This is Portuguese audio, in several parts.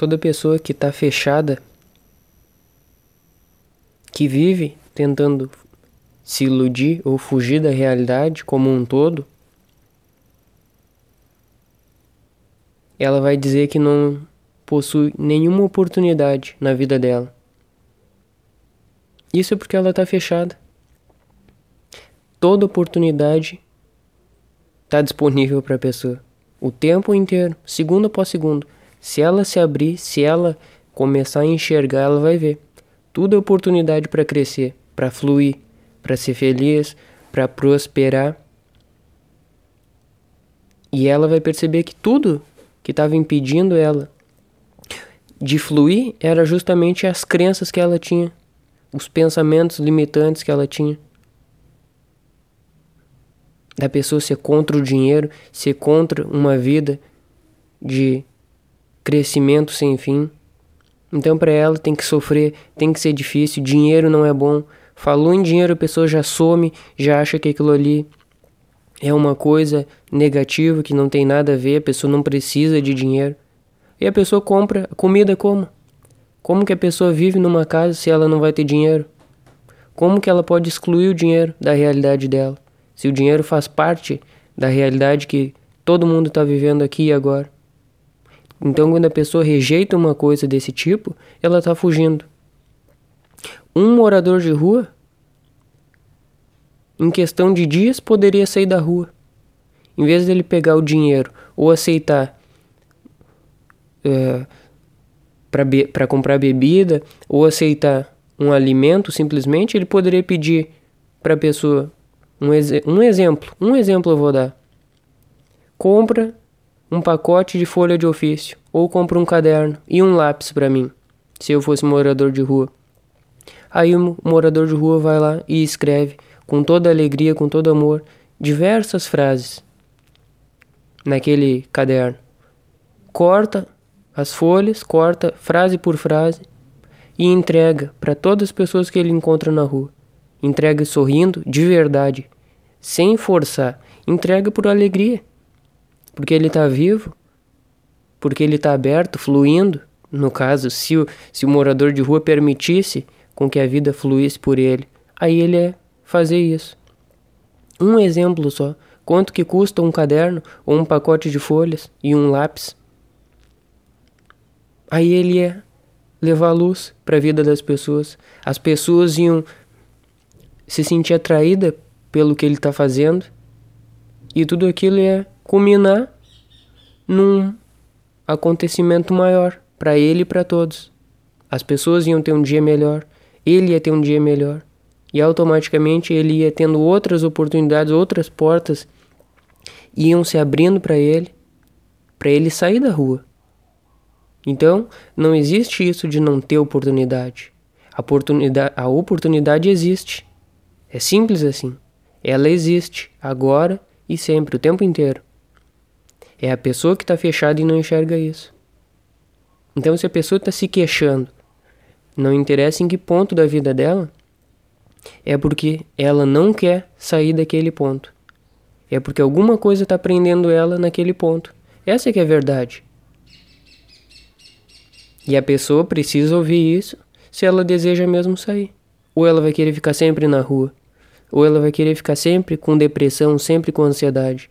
Toda pessoa que está fechada, que vive tentando se iludir ou fugir da realidade como um todo, ela vai dizer que não possui nenhuma oportunidade na vida dela. Isso é porque ela está fechada. Toda oportunidade está disponível para a pessoa. O tempo inteiro, segundo após segundo. Se ela se abrir, se ela começar a enxergar, ela vai ver. Tudo é oportunidade para crescer, para fluir, para ser feliz, para prosperar. E ela vai perceber que tudo que estava impedindo ela de fluir era justamente as crenças que ela tinha, os pensamentos limitantes que ela tinha da pessoa ser contra o dinheiro, ser contra uma vida de crescimento sem fim. Então, para ela tem que sofrer, tem que ser difícil, dinheiro não é bom. Falou em dinheiro, a pessoa já some, já acha que aquilo ali é uma coisa negativa que não tem nada a ver, a pessoa não precisa de dinheiro. E a pessoa compra comida como? Como que a pessoa vive numa casa se ela não vai ter dinheiro? Como que ela pode excluir o dinheiro da realidade dela? se o dinheiro faz parte da realidade que todo mundo está vivendo aqui e agora. Então, quando a pessoa rejeita uma coisa desse tipo, ela está fugindo. Um morador de rua, em questão de dias, poderia sair da rua. Em vez dele pegar o dinheiro ou aceitar é, para comprar bebida ou aceitar um alimento, simplesmente, ele poderia pedir para a pessoa um, ex um exemplo, um exemplo eu vou dar. Compra um pacote de folha de ofício ou compra um caderno e um lápis para mim, se eu fosse morador de rua. Aí o morador de rua vai lá e escreve com toda alegria, com todo amor, diversas frases naquele caderno. Corta as folhas, corta frase por frase e entrega para todas as pessoas que ele encontra na rua. Entrega sorrindo, de verdade, sem forçar. Entrega por alegria. Porque ele está vivo, porque ele está aberto, fluindo. No caso, se o, se o morador de rua permitisse com que a vida fluísse por ele, aí ele é fazer isso. Um exemplo só. Quanto que custa um caderno ou um pacote de folhas e um lápis? Aí ele ia levar luz para a vida das pessoas. As pessoas iam se sentir atraída pelo que ele está fazendo e tudo aquilo é culminar num acontecimento maior para ele e para todos. As pessoas iam ter um dia melhor, ele ia ter um dia melhor e automaticamente ele ia tendo outras oportunidades, outras portas iam se abrindo para ele, para ele sair da rua. Então, não existe isso de não ter oportunidade. A oportunidade, a oportunidade existe. É simples assim. Ela existe, agora e sempre, o tempo inteiro. É a pessoa que está fechada e não enxerga isso. Então, se a pessoa está se queixando, não interessa em que ponto da vida dela, é porque ela não quer sair daquele ponto. É porque alguma coisa está prendendo ela naquele ponto. Essa é que é a verdade. E a pessoa precisa ouvir isso se ela deseja mesmo sair. Ou ela vai querer ficar sempre na rua. Ou ela vai querer ficar sempre com depressão, sempre com ansiedade.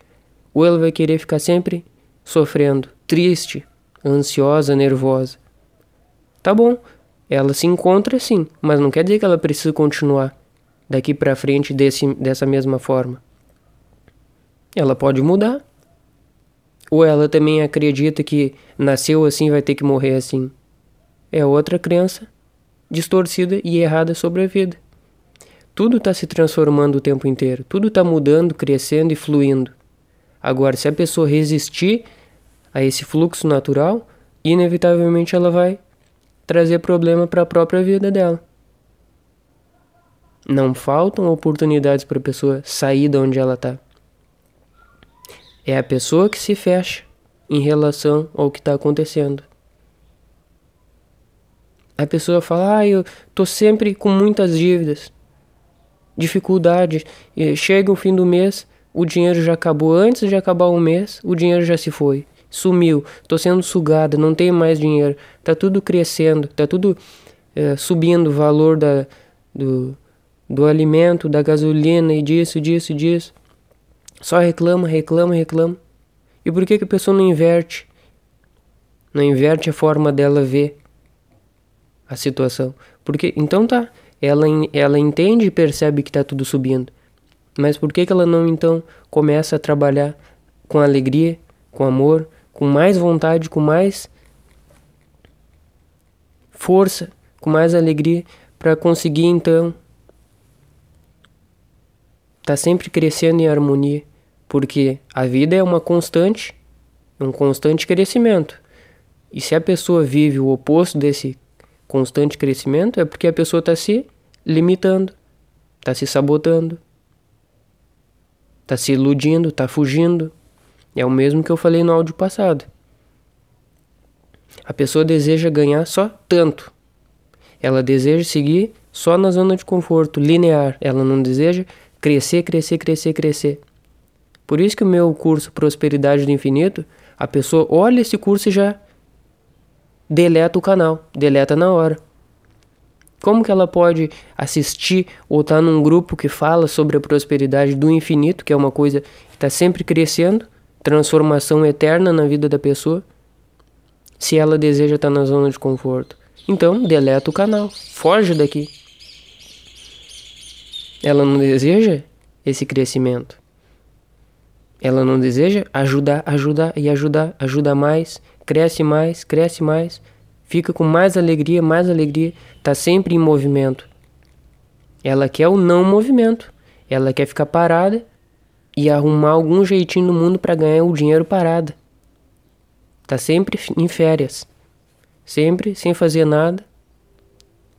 Ou ela vai querer ficar sempre sofrendo, triste, ansiosa, nervosa. Tá bom, ela se encontra sim, mas não quer dizer que ela precisa continuar daqui para frente desse, dessa mesma forma. Ela pode mudar. Ou ela também acredita que nasceu assim vai ter que morrer assim. É outra crença distorcida e errada sobre a vida. Tudo está se transformando o tempo inteiro, tudo está mudando, crescendo e fluindo. Agora, se a pessoa resistir a esse fluxo natural, inevitavelmente ela vai trazer problema para a própria vida dela. Não faltam oportunidades para a pessoa sair de onde ela está. É a pessoa que se fecha em relação ao que está acontecendo. A pessoa fala: Ah, eu tô sempre com muitas dívidas dificuldade. Chega o fim do mês, o dinheiro já acabou. Antes de acabar o mês, o dinheiro já se foi. sumiu, tô sendo sugada, não tenho mais dinheiro, tá tudo crescendo, tá tudo é, subindo o valor da, do, do alimento, da gasolina e disso, disso, disso. Só reclama, reclama, reclama. E por que, que a pessoa não inverte? Não inverte a forma dela ver a situação. Porque, então tá, ela, ela entende e percebe que tá tudo subindo. Mas por que, que ela não então começa a trabalhar com alegria, com amor, com mais vontade, com mais força, com mais alegria para conseguir então tá sempre crescendo em harmonia, porque a vida é uma constante, um constante crescimento. E se a pessoa vive o oposto desse constante crescimento, é porque a pessoa está se limitando, está se sabotando, está se iludindo, está fugindo. É o mesmo que eu falei no áudio passado. A pessoa deseja ganhar só tanto. Ela deseja seguir só na zona de conforto, linear. Ela não deseja crescer, crescer, crescer, crescer. Por isso que o meu curso Prosperidade do Infinito, a pessoa olha esse curso e já deleta o canal, deleta na hora. Como que ela pode assistir ou estar tá num grupo que fala sobre a prosperidade do infinito, que é uma coisa que está sempre crescendo, transformação eterna na vida da pessoa, se ela deseja estar tá na zona de conforto? Então, deleta o canal, foge daqui. Ela não deseja esse crescimento. Ela não deseja ajudar, ajudar e ajudar, ajuda mais, cresce mais, cresce mais, fica com mais alegria, mais alegria, está sempre em movimento. Ela quer o não movimento. Ela quer ficar parada e arrumar algum jeitinho no mundo para ganhar o dinheiro parada. Tá sempre em férias. Sempre sem fazer nada,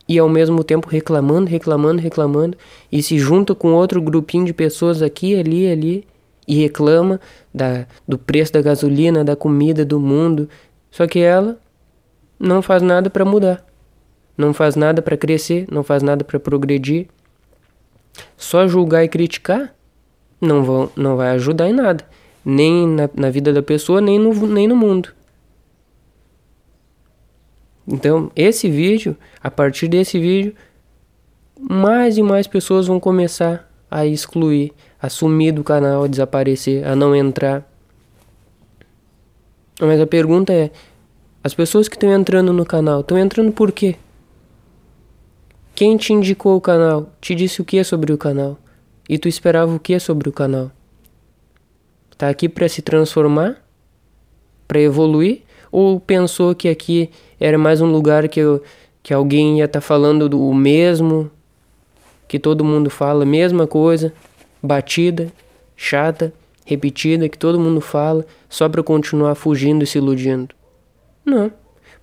e ao mesmo tempo reclamando, reclamando, reclamando e se junta com outro grupinho de pessoas aqui, ali, ali e reclama da, do preço da gasolina, da comida, do mundo. Só que ela não faz nada para mudar, não faz nada para crescer, não faz nada para progredir. Só julgar e criticar não, vão, não vai ajudar em nada, nem na, na vida da pessoa, nem no, nem no mundo. Então, esse vídeo, a partir desse vídeo, mais e mais pessoas vão começar a excluir, a sumir do canal, a desaparecer, a não entrar. Mas a pergunta é: as pessoas que estão entrando no canal, estão entrando por quê? Quem te indicou o canal? Te disse o que sobre o canal? E tu esperava o que sobre o canal? Tá aqui para se transformar? Para evoluir? Ou pensou que aqui era mais um lugar que, eu, que alguém ia estar tá falando do mesmo, que todo mundo fala, mesma coisa, batida, chata, repetida, que todo mundo fala, só para continuar fugindo e se iludindo. Não.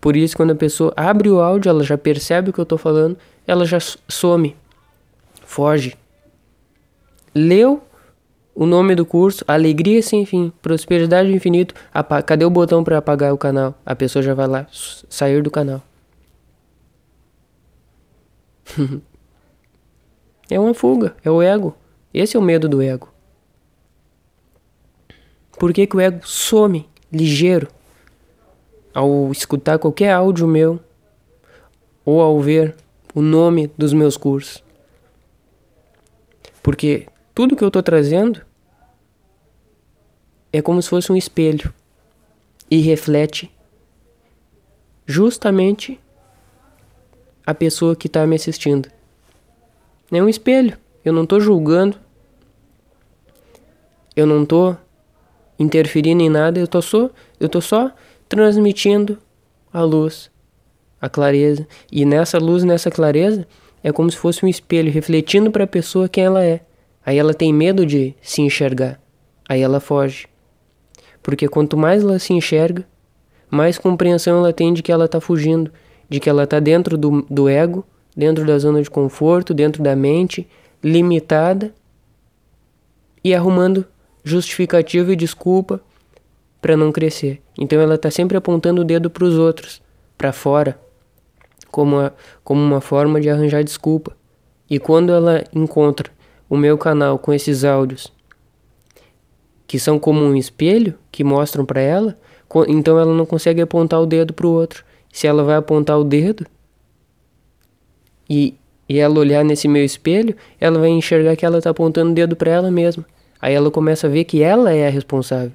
Por isso, quando a pessoa abre o áudio, ela já percebe o que eu estou falando, ela já some, foge. Leu o nome do curso, Alegria Sem Fim, Prosperidade Infinito. Cadê o botão para apagar o canal? A pessoa já vai lá, sair do canal. é uma fuga, é o ego. Esse é o medo do ego. Por que, que o ego some ligeiro ao escutar qualquer áudio meu ou ao ver o nome dos meus cursos? Porque tudo que eu estou trazendo é como se fosse um espelho e reflete justamente a pessoa que está me assistindo. É um espelho. Eu não estou julgando. Eu não estou interferindo em nada. Eu tô só, eu tô só transmitindo a luz, a clareza. E nessa luz, nessa clareza, é como se fosse um espelho refletindo para a pessoa quem ela é. Aí ela tem medo de se enxergar. Aí ela foge. Porque quanto mais ela se enxerga, mais compreensão ela tem de que ela está fugindo, de que ela está dentro do, do ego, dentro da zona de conforto, dentro da mente, limitada e arrumando justificativa e desculpa para não crescer. Então ela está sempre apontando o dedo para os outros, para fora, como, a, como uma forma de arranjar desculpa. E quando ela encontra o meu canal com esses áudios que são como um espelho que mostram para ela, então ela não consegue apontar o dedo para o outro. Se ela vai apontar o dedo e, e ela olhar nesse meu espelho, ela vai enxergar que ela está apontando o dedo para ela mesma. Aí ela começa a ver que ela é a responsável,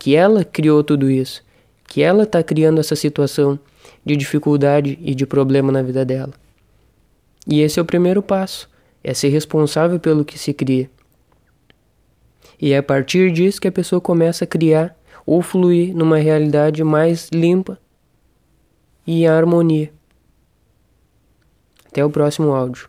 que ela criou tudo isso, que ela está criando essa situação de dificuldade e de problema na vida dela. E esse é o primeiro passo, é ser responsável pelo que se cria. E é a partir disso que a pessoa começa a criar ou fluir numa realidade mais limpa e em harmonia. Até o próximo áudio.